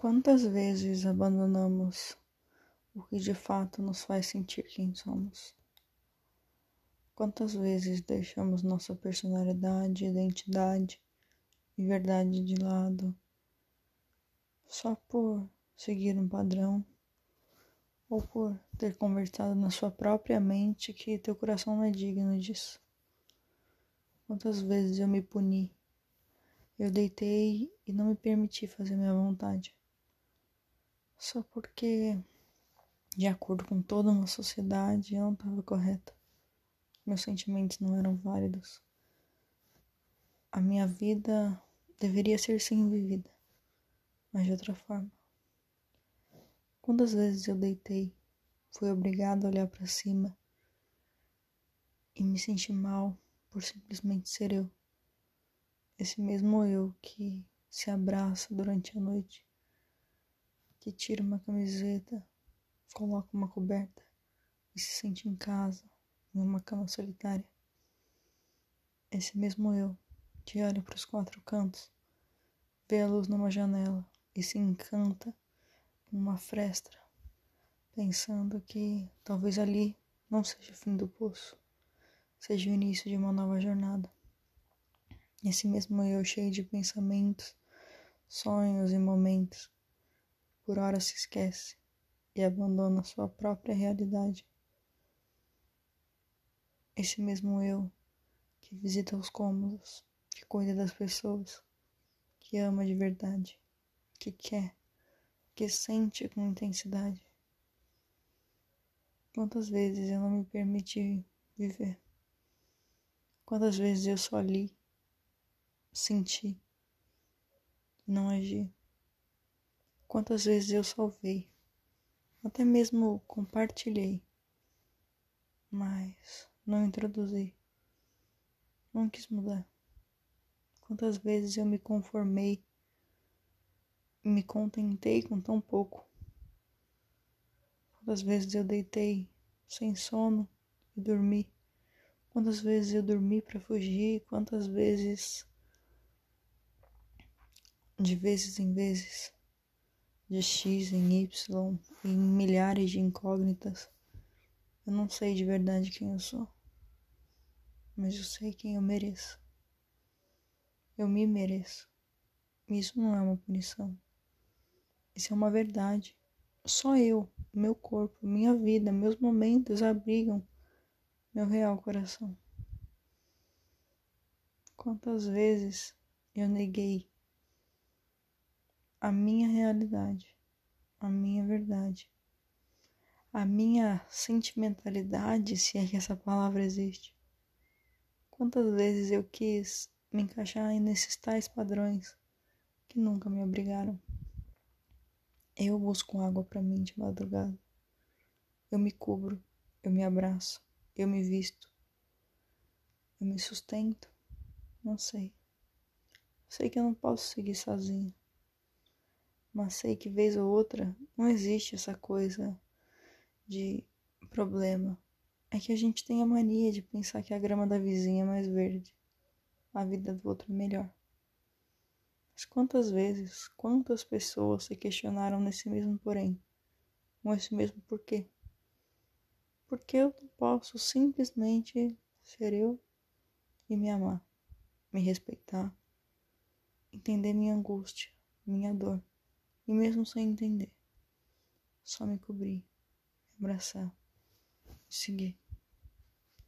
Quantas vezes abandonamos o que de fato nos faz sentir quem somos? Quantas vezes deixamos nossa personalidade, identidade e verdade de lado só por seguir um padrão ou por ter conversado na sua própria mente que teu coração não é digno disso? Quantas vezes eu me puni? Eu deitei e não me permiti fazer minha vontade só porque, de acordo com toda uma sociedade, eu não estava correta. Meus sentimentos não eram válidos. A minha vida deveria ser sim vivida, mas de outra forma. Quantas vezes eu deitei, fui obrigada a olhar para cima e me senti mal por simplesmente ser eu. Esse mesmo eu que se abraça durante a noite que tira uma camiseta, coloca uma coberta e se sente em casa, em uma cama solitária. Esse mesmo eu que olha para os quatro cantos, vê a luz numa janela e se encanta com uma fresta, pensando que talvez ali não seja o fim do poço, seja o início de uma nova jornada. Esse mesmo eu cheio de pensamentos, sonhos e momentos por hora se esquece e abandona sua própria realidade. Esse mesmo eu que visita os cômodos, que cuida das pessoas, que ama de verdade, que quer, que sente com intensidade. Quantas vezes eu não me permiti viver? Quantas vezes eu só li, senti, não agi? Quantas vezes eu salvei, até mesmo compartilhei, mas não introduzi, não quis mudar. Quantas vezes eu me conformei, me contentei com tão pouco. Quantas vezes eu deitei sem sono e dormi. Quantas vezes eu dormi para fugir, quantas vezes, de vezes em vezes, de X em Y, em milhares de incógnitas. Eu não sei de verdade quem eu sou, mas eu sei quem eu mereço. Eu me mereço. Isso não é uma punição. Isso é uma verdade. Só eu, meu corpo, minha vida, meus momentos abrigam meu real coração. Quantas vezes eu neguei a minha realidade, a minha verdade, a minha sentimentalidade, se é que essa palavra existe. Quantas vezes eu quis me encaixar nesses tais padrões que nunca me obrigaram. Eu busco água para mim de madrugada. Eu me cubro, eu me abraço, eu me visto. Eu me sustento. Não sei. Sei que eu não posso seguir sozinho mas sei que vez ou outra não existe essa coisa de problema. É que a gente tem a mania de pensar que a grama da vizinha é mais verde, a vida do outro é melhor. Mas quantas vezes, quantas pessoas se questionaram nesse mesmo porém, com esse mesmo porquê? Porque eu não posso simplesmente ser eu e me amar, me respeitar, entender minha angústia, minha dor e mesmo sem entender, só me cobrir, me abraçar e seguir.